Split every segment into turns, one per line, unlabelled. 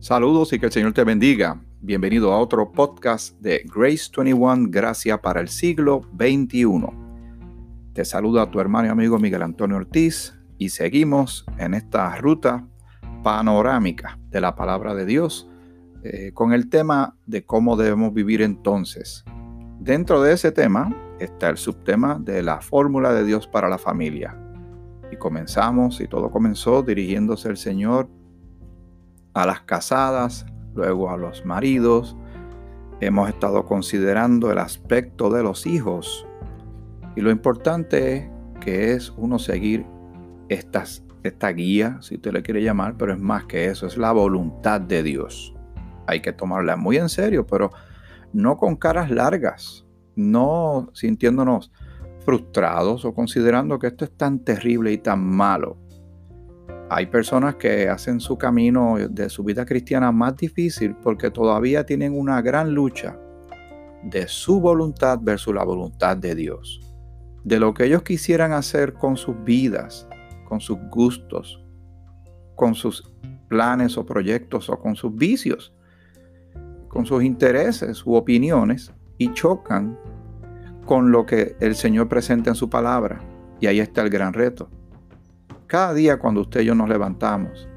Saludos y que el Señor te bendiga. Bienvenido a otro podcast de Grace 21, Gracia para el siglo XXI. Te saluda tu hermano y amigo Miguel Antonio Ortiz y seguimos en esta ruta panorámica de la palabra de Dios eh, con el tema de cómo debemos vivir entonces. Dentro de ese tema está el subtema de la fórmula de Dios para la familia. Y comenzamos, y todo comenzó dirigiéndose el Señor a las casadas, luego a los maridos. Hemos estado considerando el aspecto de los hijos. Y lo importante es que es uno seguir estas, esta guía, si usted le quiere llamar, pero es más que eso, es la voluntad de Dios. Hay que tomarla muy en serio, pero no con caras largas, no sintiéndonos frustrados o considerando que esto es tan terrible y tan malo hay personas que hacen su camino de su vida cristiana más difícil porque todavía tienen una gran lucha de su voluntad versus la voluntad de Dios. De lo que ellos quisieran hacer con sus vidas, con sus gustos, con sus planes o proyectos o con sus vicios, con sus intereses u opiniones y chocan con lo que el Señor presenta en su palabra. Y ahí está el gran reto cada día cuando usted y yo nos levantamos,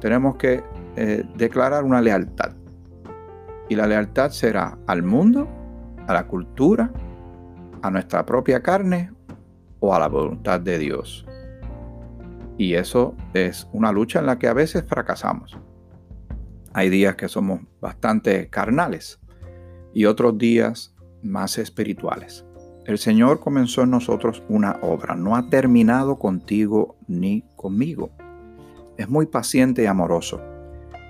tenemos que eh, declarar una lealtad. Y la lealtad será al mundo, a la cultura, a nuestra propia carne o a la voluntad de Dios. Y eso es una lucha en la que a veces fracasamos. Hay días que somos bastante carnales y otros días más espirituales. El Señor comenzó en nosotros una obra, no ha terminado contigo ni conmigo. Es muy paciente y amoroso,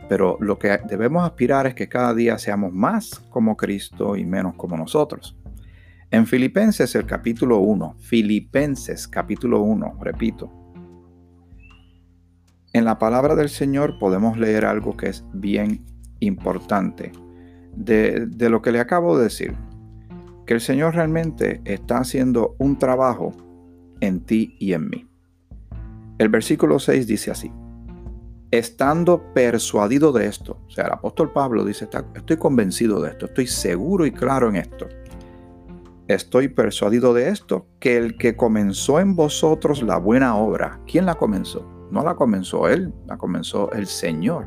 pero lo que debemos aspirar es que cada día seamos más como Cristo y menos como nosotros. En Filipenses el capítulo 1, Filipenses capítulo 1, repito, en la palabra del Señor podemos leer algo que es bien importante. De, de lo que le acabo de decir que el Señor realmente está haciendo un trabajo en ti y en mí. El versículo 6 dice así, estando persuadido de esto, o sea, el apóstol Pablo dice, estoy convencido de esto, estoy seguro y claro en esto. Estoy persuadido de esto, que el que comenzó en vosotros la buena obra, ¿quién la comenzó? No la comenzó él, la comenzó el Señor.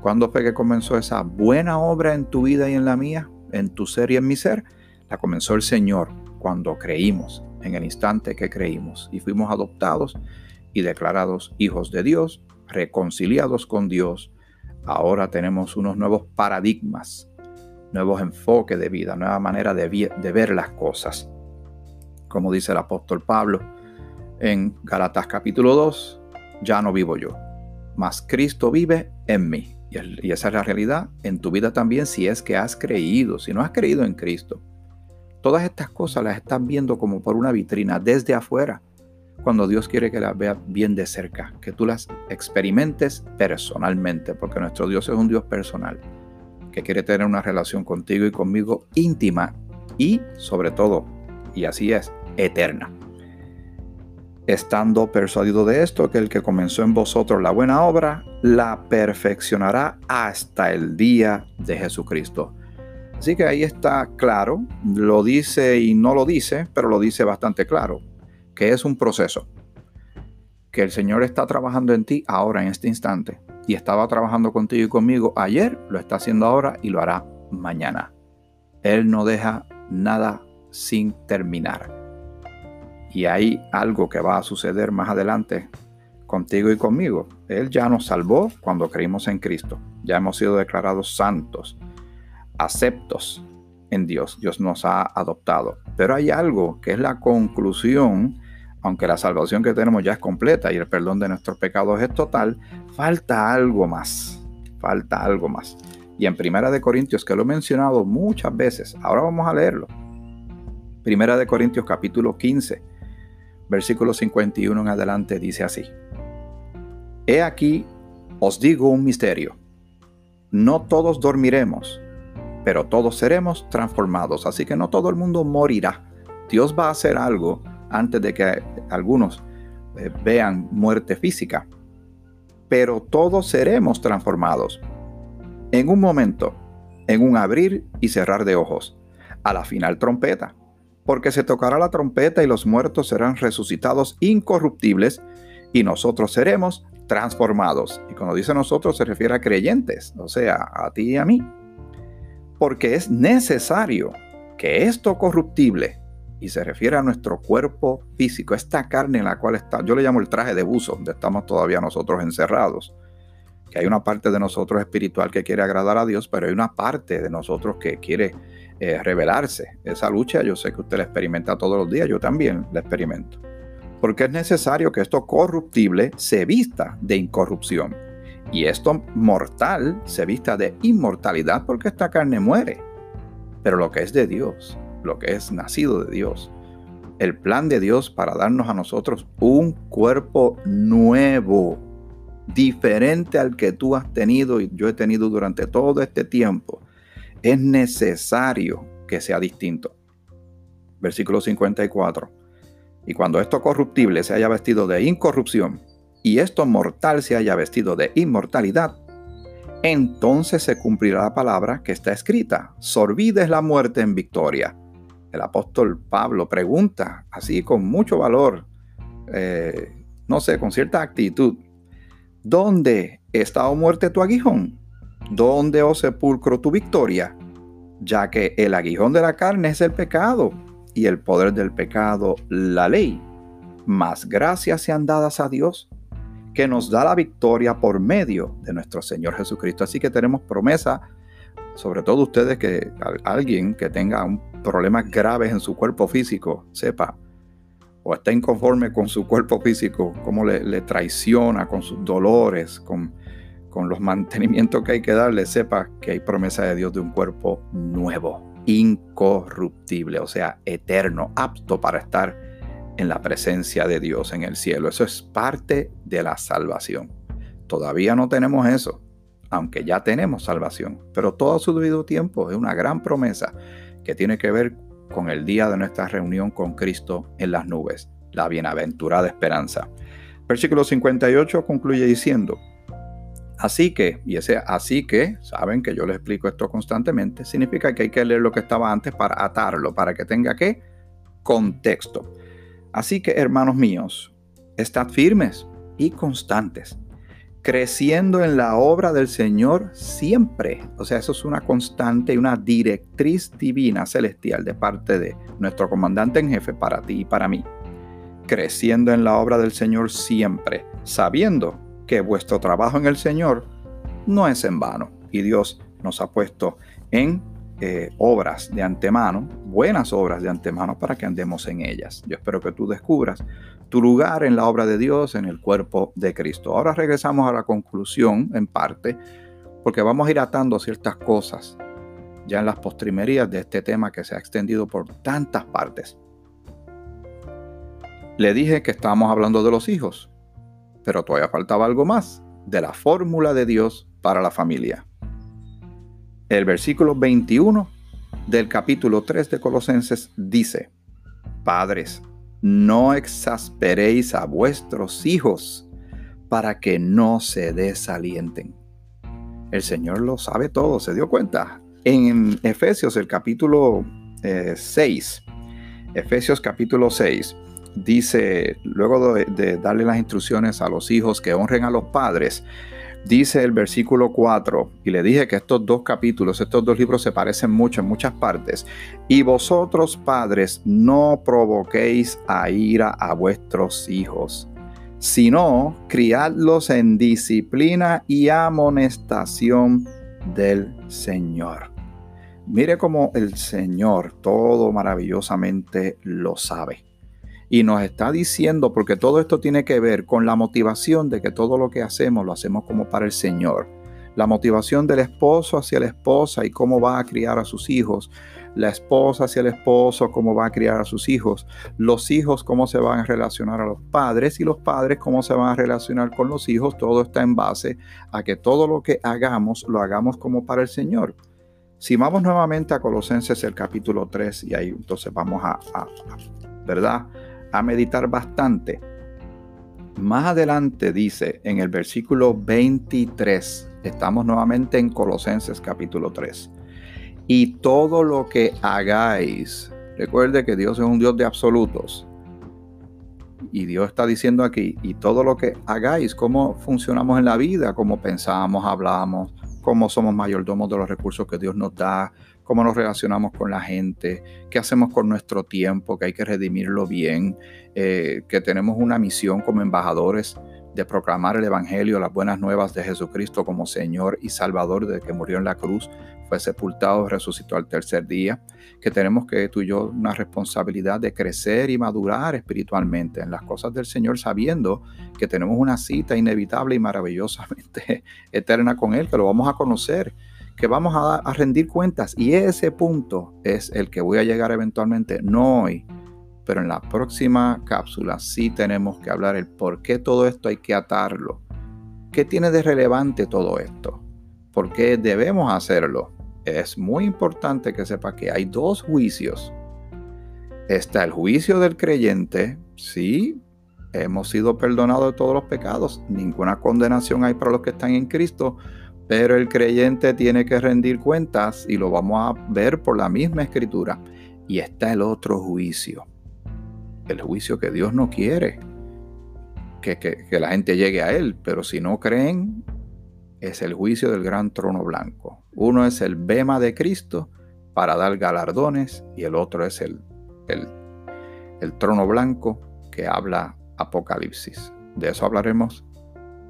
¿Cuándo fue que comenzó esa buena obra en tu vida y en la mía, en tu ser y en mi ser? La comenzó el Señor cuando creímos, en el instante que creímos y fuimos adoptados y declarados hijos de Dios, reconciliados con Dios. Ahora tenemos unos nuevos paradigmas, nuevos enfoques de vida, nueva manera de, ver las cosas. Como dice el apóstol Pablo en Galatas capítulo 2, ya no vivo yo, mas Cristo vive en mí. Y esa es la realidad en tu vida también si es que has creído, si no has creído en Cristo Todas estas cosas las están viendo como por una vitrina desde afuera, cuando Dios quiere que las veas bien de cerca, que tú las experimentes personalmente, porque nuestro Dios es un Dios personal, que quiere tener una relación contigo y conmigo íntima y sobre todo, y así es, eterna. Estando persuadido de esto, que el que comenzó en vosotros la buena obra, la perfeccionará hasta el día de Jesucristo. Así que ahí está claro, lo dice y no lo dice, pero lo dice bastante claro, que es un proceso, que el Señor está trabajando en ti ahora, en este instante, y estaba trabajando contigo y conmigo ayer, lo está haciendo ahora y lo hará mañana. Él no deja nada sin terminar. Y hay algo que va a suceder más adelante contigo y conmigo. Él ya nos salvó cuando creímos en Cristo. Ya hemos sido declarados santos aceptos en Dios. Dios nos ha adoptado. Pero hay algo que es la conclusión, aunque la salvación que tenemos ya es completa y el perdón de nuestros pecados es total, falta algo más. Falta algo más. Y en Primera de Corintios, que lo he mencionado muchas veces, ahora vamos a leerlo. Primera de Corintios capítulo 15, versículo 51 en adelante dice así. He aquí, os digo un misterio. No todos dormiremos pero todos seremos transformados. Así que no todo el mundo morirá. Dios va a hacer algo antes de que algunos eh, vean muerte física. Pero todos seremos transformados. en un momento, en un abrir y cerrar de ojos, a la final trompeta, porque se tocará la trompeta y los muertos serán resucitados incorruptibles y nosotros seremos transformados. Y cuando dice nosotros se refiere a creyentes, o sea, a ti y a mí. Porque es necesario que esto corruptible, y se refiere a nuestro cuerpo físico, esta carne en la cual está, yo le llamo el traje de buzo, donde estamos todavía nosotros encerrados, que hay una parte de nosotros espiritual que quiere agradar a Dios, pero hay una parte de nosotros que quiere eh, revelarse. Esa lucha yo sé que usted la experimenta todos los días, yo también la experimento. Porque es necesario que esto corruptible se vista de incorrupción y esto mortal se vista de inmortalidad porque esta carne muere. Pero lo que es de Dios, lo que es nacido de Dios, el plan de Dios para darnos a nosotros un cuerpo nuevo, diferente al que tú has tenido y yo he tenido durante todo este tiempo, es necesario que sea distinto. Versículo 54. Y cuando esto corruptible se haya vestido de incorrupción y esto mortal se haya vestido de inmortalidad, entonces se cumplirá la palabra que está escrita, sorbides la muerte en victoria. El apóstol Pablo pregunta, así con mucho valor, eh, no sé, con cierta actitud, ¿dónde está, o muerte, tu aguijón? ¿Dónde, oh sepulcro, tu victoria? Ya que el aguijón de la carne es el pecado y el poder del pecado, la ley. Más gracias sean dadas a Dios que nos da la victoria por medio de nuestro Señor Jesucristo. Así que tenemos promesa, sobre todo ustedes que alguien que tenga un problemas graves en su cuerpo físico, sepa, o está inconforme con su cuerpo físico, cómo le, traiciona con sus dolores, con, con los mantenimientos que hay que darle, sepa que hay promesa de Dios de un cuerpo nuevo incorruptible, o sea, eterno, apto para estar en la presencia de Dios en el cielo. Eso es parte de la salvación. Todavía no tenemos eso, aunque ya tenemos salvación, pero todo a su debido tiempo es una gran promesa que tiene que ver con el día de nuestra reunión con Cristo en las nubes, la bienaventurada esperanza. Versículo 58 concluye diciendo, Así que, y ese así que, saben que yo les explico esto constantemente, significa que hay que leer lo que estaba antes para atarlo, para que tenga qué contexto. Así que, hermanos míos, estad firmes y constantes, creciendo en la obra del Señor siempre. O sea, eso es una constante y una directriz divina celestial de parte de nuestro comandante en jefe para ti y para mí. Creciendo en la obra del Señor siempre, sabiendo que vuestro trabajo en el Señor no es en vano. Y Dios nos ha puesto en eh, obras de antemano, buenas obras de antemano para que andemos en ellas. Yo espero que tú descubras tu lugar en la obra de Dios, en el cuerpo de Cristo. Ahora regresamos a la conclusión en parte, porque vamos a ir atando ciertas cosas ya en las postrimerías de este tema que se ha extendido por tantas partes. Le dije que estábamos hablando de los hijos, pero todavía faltaba algo más de la fórmula de Dios para la familia. El versículo 21 del capítulo 3 de Colosenses dice, Padres, no exasperéis a vuestros hijos para que no se desalienten. El Señor lo sabe todo, se dio cuenta. En Efesios, el capítulo 6, eh, Efesios capítulo 6, dice, luego de, darle las instrucciones a los hijos que honren a los padres, dice el versículo 4, y le dije que estos dos capítulos, estos dos libros se parecen mucho en muchas partes, y vosotros padres no provoquéis a ira a vuestros hijos, sino criadlos en disciplina y amonestación del Señor. Mire cómo el Señor todo maravillosamente lo sabe y nos está diciendo, porque todo esto tiene que ver con la motivación de que todo lo que hacemos lo hacemos como para el Señor. La motivación del esposo hacia la esposa y cómo va a criar a sus hijos. La esposa hacia el esposo, cómo va a criar a sus hijos. Los hijos, cómo se van a relacionar a los padres. Y los padres, cómo se van a relacionar con los hijos. Todo está en base a que todo lo que hagamos, lo hagamos como para el Señor. Si vamos nuevamente a Colosenses el capítulo 3 y ahí entonces vamos a, a ¿verdad? A meditar bastante. Más adelante dice en el versículo 23, estamos nuevamente en Colosenses capítulo 3, y todo lo que hagáis, recuerde que Dios es un Dios de absolutos, y Dios está diciendo aquí, y todo lo que hagáis, cómo funcionamos en la vida, cómo pensamos, hablamos, cómo somos mayordomos de los recursos que Dios nos da, cómo nos relacionamos con la gente, qué hacemos con nuestro tiempo, que hay que redimirlo bien, eh, que tenemos una misión como embajadores de proclamar el Evangelio, las buenas nuevas de Jesucristo como Señor y Salvador de que murió en la cruz, fue sepultado, resucitó al tercer día, que tenemos que tú y yo una responsabilidad de crecer y madurar espiritualmente en las cosas del Señor, sabiendo que tenemos una cita inevitable y maravillosamente eterna con Él, que lo vamos a conocer que vamos a, rendir cuentas y ese punto es el que voy a llegar eventualmente, no hoy, pero en la próxima cápsula sí tenemos que hablar el por qué todo esto hay que atarlo. ¿Qué tiene de relevante todo esto? ¿Por qué debemos hacerlo? Es muy importante que sepa que hay dos juicios. Está el juicio del creyente, sí, hemos sido perdonados de todos los pecados, ninguna condenación hay para los que están en Cristo, pero el creyente tiene que rendir cuentas y lo vamos a ver por la misma escritura. Y está el otro juicio. El juicio que Dios no quiere. Que, la gente llegue a Él. Pero si no creen, es el juicio del gran trono blanco. Uno es el bema de Cristo para dar galardones y el otro es el, el, el trono blanco que habla Apocalipsis. De eso hablaremos,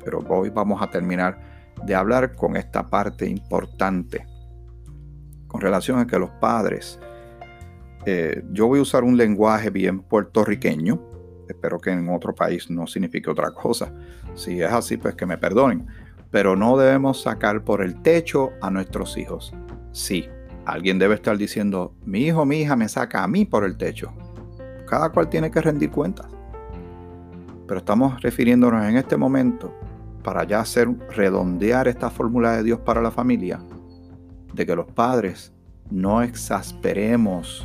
pero hoy vamos a terminar de hablar con esta parte importante con relación a que los padres, eh, yo voy a usar un lenguaje bien puertorriqueño, espero que en otro país no signifique otra cosa, si es así pues que me perdonen, pero no debemos sacar por el techo a nuestros hijos. Sí, alguien debe estar diciendo, mi hijo, mi hija me saca a mí por el techo. Cada cual tiene que rendir cuentas. Pero estamos refiriéndonos en este momento para ya hacer redondear esta fórmula de Dios para la familia, de que los padres no exasperemos,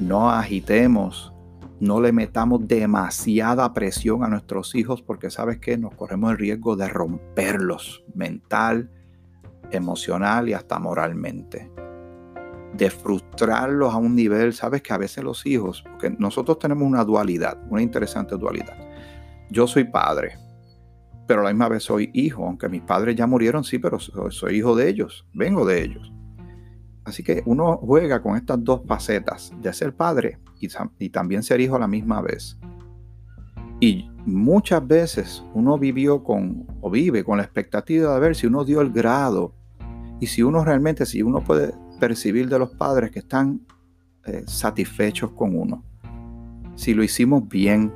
no agitemos, no le metamos demasiada presión a nuestros hijos porque sabes que nos corremos el riesgo de romperlos mental, emocional y hasta moralmente. De frustrarlos a un nivel, sabes que a veces los hijos, porque nosotros tenemos una dualidad, una interesante dualidad. Yo soy padre, pero la misma vez soy hijo, aunque mis padres ya murieron, sí, pero soy, hijo de ellos, vengo de ellos. Así que uno juega con estas dos facetas de ser padre y, y, también ser hijo a la misma vez. Y muchas veces uno vivió con o vive con la expectativa de ver si uno dio el grado y si uno realmente, si uno puede percibir de los padres que están eh, satisfechos con uno. Si lo hicimos bien,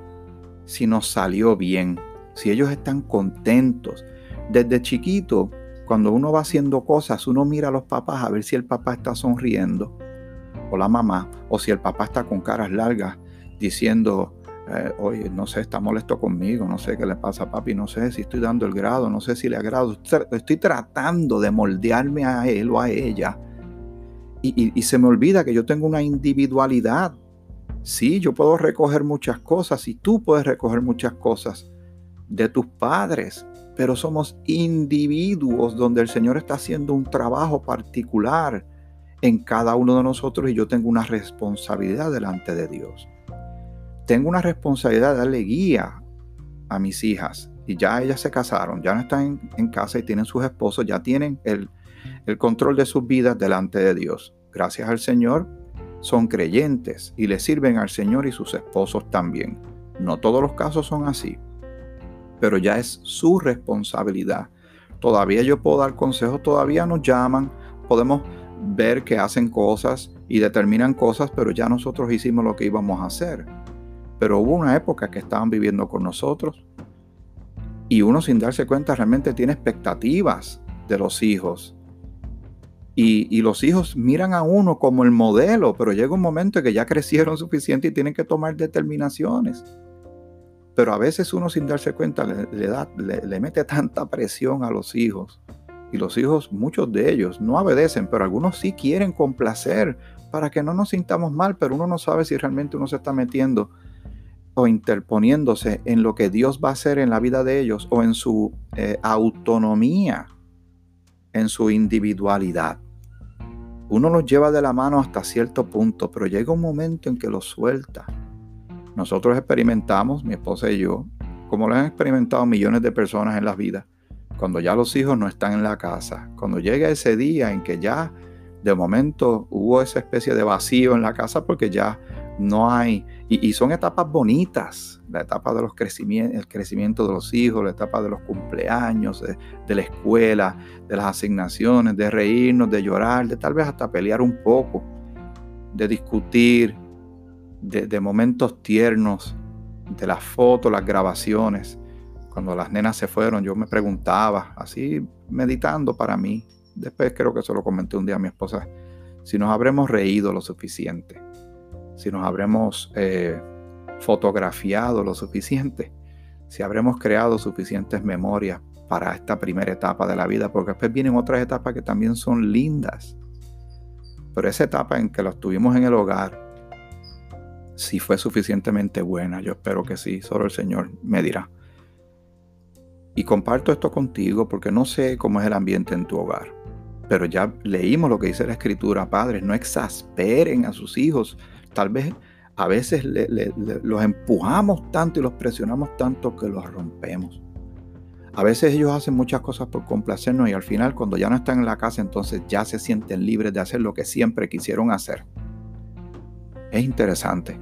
si nos salió bien, si ellos están contentos. Desde chiquito, cuando uno va haciendo cosas, uno mira a los papás a ver si el papá está sonriendo, o la mamá, o si el papá está con caras largas diciendo, eh, oye, no sé, está molesto conmigo, no sé qué le pasa a papi, no sé si estoy dando el grado, no sé si le agrado, estoy tratando de moldearme a él o a ella. y se me olvida que yo tengo una individualidad. Sí, yo puedo recoger muchas cosas y tú puedes recoger muchas cosas, de tus padres, pero somos individuos donde el Señor está haciendo un trabajo particular en cada uno de nosotros y yo tengo una responsabilidad delante de Dios. Tengo una responsabilidad de darle guía a mis hijas y ya ellas se casaron, ya no están en, casa y tienen sus esposos, ya tienen el, el control de sus vidas delante de Dios. Gracias al Señor, son creyentes y le sirven al Señor y sus esposos también. No todos los casos son así, pero ya es su responsabilidad. Todavía yo puedo dar consejos, todavía nos llaman, podemos ver que hacen cosas y determinan cosas, pero ya nosotros hicimos lo que íbamos a hacer. Pero hubo una época que estaban viviendo con nosotros y uno sin darse cuenta realmente tiene expectativas de los hijos. Y, los hijos miran a uno como el modelo, pero llega un momento en que ya crecieron suficiente y tienen que tomar determinaciones. Pero a veces uno sin darse cuenta le, da, le, mete tanta presión a los hijos. Y los hijos, muchos de ellos, no obedecen, pero algunos sí quieren complacer para que no nos sintamos mal, pero uno no sabe si realmente uno se está metiendo o interponiéndose en lo que Dios va a hacer en la vida de ellos o en su eh, autonomía, en su individualidad. Uno los lleva de la mano hasta cierto punto, pero llega un momento en que los suelta. Nosotros experimentamos, mi esposa y yo, como lo han experimentado millones de personas en la vida, cuando ya los hijos no están en la casa, cuando llega ese día en que ya de momento hubo esa especie de vacío en la casa porque ya no hay, y, son etapas bonitas, la etapa de los crecimientos, el crecimiento de los hijos, la etapa de los cumpleaños, de, la escuela, de las asignaciones, de reírnos, de llorar, de tal vez hasta pelear un poco, de discutir, de, momentos tiernos, de las fotos, las grabaciones. Cuando las nenas se fueron, yo me preguntaba, así meditando para mí, después creo que se lo comenté un día a mi esposa, si nos habremos reído lo suficiente si nos habremos eh, fotografiado lo suficiente, si habremos creado suficientes memorias para esta primera etapa de la vida, porque después vienen otras etapas que también son lindas. Pero esa etapa en que lo tuvimos en el hogar, si fue suficientemente buena, yo espero que sí, solo el Señor me dirá. Y comparto esto contigo porque no sé cómo es el ambiente en tu hogar, pero ya leímos lo que dice la Escritura, padres, no exasperen a sus hijos Tal vez a veces los empujamos tanto y los presionamos tanto que los rompemos. A veces ellos hacen muchas cosas por complacernos y al final cuando ya no están en la casa entonces ya se sienten libres de hacer lo que siempre quisieron hacer. Es interesante,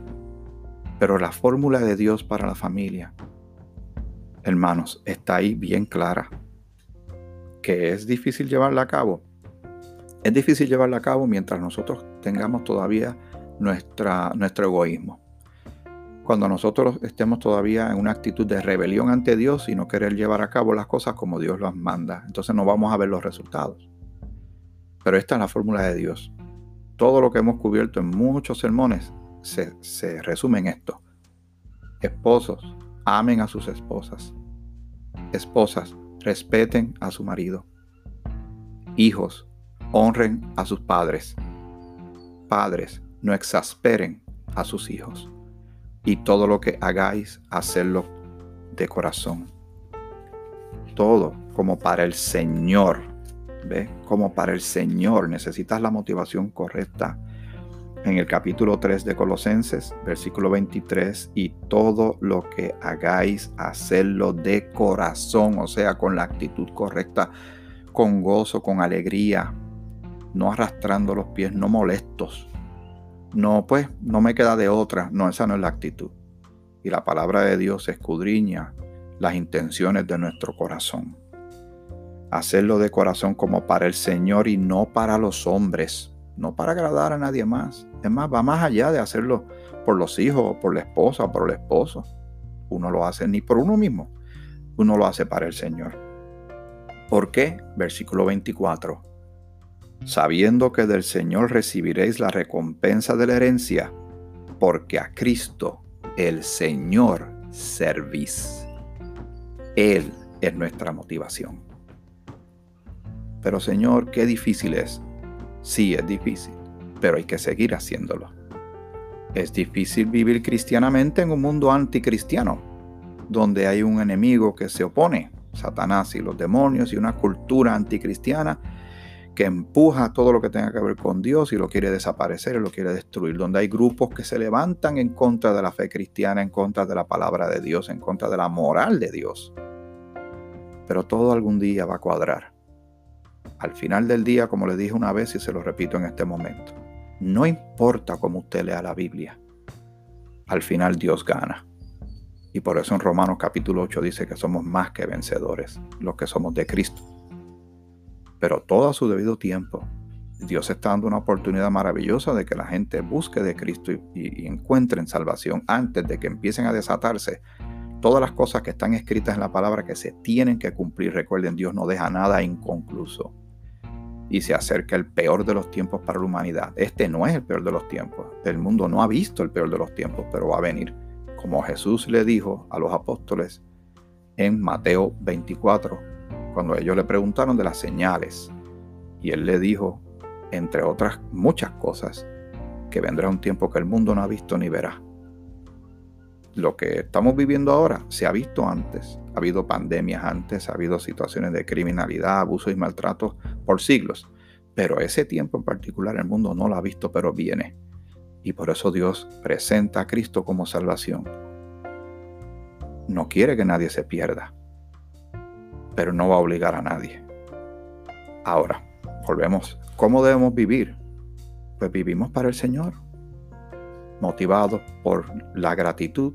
pero la fórmula de Dios para la familia, hermanos, está ahí bien clara. Que es difícil llevarla a cabo. Es difícil llevarla a cabo mientras nosotros tengamos todavía nuestro egoísmo. Cuando nosotros estemos todavía en una actitud de rebelión ante Dios y no querer llevar a cabo las cosas como Dios las manda, entonces no vamos a ver los resultados. Pero esta es la fórmula de Dios. Todo lo que hemos cubierto en muchos sermones se, se resume en esto. Esposos, amen a sus esposas. Esposas, respeten a su marido. Hijos, honren a sus padres. Padres, no exasperen a sus hijos. Y todo lo que hagáis, hacerlo de corazón. Todo como para el Señor. ¿Ve? Como para el Señor. Necesitas la motivación correcta. En el capítulo 3 de Colosenses, versículo 23, y todo lo que hagáis, hacerlo de corazón, o sea, con la actitud correcta, con gozo, con alegría, no arrastrando los pies, no molestos, no, pues no me queda de otra. No, esa no es la actitud. Y la palabra de Dios escudriña las intenciones de nuestro corazón. Hacerlo de corazón como para el Señor y no para los hombres, no para agradar a nadie más. Es más, va más allá de hacerlo por los hijos, por la esposa, por el esposo. Uno lo hace ni por uno mismo, uno lo hace para el Señor. ¿Por qué? Versículo 24 sabiendo que del Señor recibiréis la recompensa de la herencia, porque a Cristo, el Señor, servís. Él es nuestra motivación. Pero Señor, qué difícil es. Sí, es difícil, pero hay que seguir haciéndolo. Es difícil vivir cristianamente en un mundo anticristiano, donde hay un enemigo que se opone, Satanás y los demonios, y una cultura anticristiana que empuja todo lo que tenga que ver con Dios y lo quiere desaparecer y lo quiere destruir, donde hay grupos que se levantan en contra de la fe cristiana, en contra de la palabra de Dios, en contra de la moral de Dios. Pero todo algún día va a cuadrar. Al final del día, como le dije una vez y se lo repito en este momento, no importa cómo usted lea la Biblia, al final Dios gana. Y por eso en Romanos capítulo 8 dice que somos más que vencedores, los que somos de Cristo pero todo a su debido tiempo. Dios está dando una oportunidad maravillosa de que la gente busque de Cristo y, y, encuentren salvación antes de que empiecen a desatarse todas las cosas que están escritas en la palabra que se tienen que cumplir. Recuerden, Dios no deja nada inconcluso. Y se acerca el peor de los tiempos para la humanidad. Este no es el peor de los tiempos. El mundo no ha visto el peor de los tiempos, pero va a venir. Como Jesús le dijo a los apóstoles en Mateo 24, cuando ellos le preguntaron de las señales. Y él le dijo, entre otras muchas cosas, que vendrá un tiempo que el mundo no ha visto ni verá. Lo que estamos viviendo ahora se ha visto antes. Ha habido pandemias antes, ha habido situaciones de criminalidad, abusos y maltratos por siglos. Pero ese tiempo en particular el mundo no lo ha visto, pero viene. Y por eso Dios presenta a Cristo como salvación. No quiere que nadie se pierda, pero no va a obligar a nadie. Ahora, volvemos. ¿Cómo debemos vivir? Pues vivimos para el Señor, motivados por la gratitud,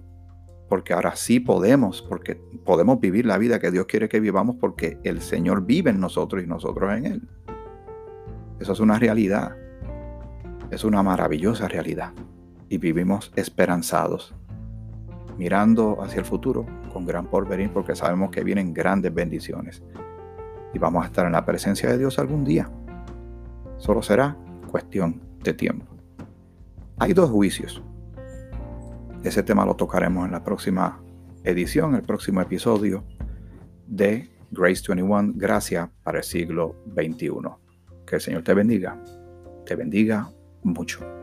porque ahora sí podemos, porque podemos vivir la vida que Dios quiere que vivamos porque el Señor vive en nosotros y nosotros en Él. Eso es una realidad, es una maravillosa realidad y vivimos esperanzados, mirando hacia el futuro con gran porvenir porque sabemos que vienen grandes bendiciones y vamos a estar en la presencia de Dios algún día. Solo será cuestión de tiempo. Hay dos juicios ese tema lo tocaremos en la próxima edición, el próximo episodio de Grace 21, Gracia para el siglo XXI. Que el Señor te bendiga, te bendiga mucho.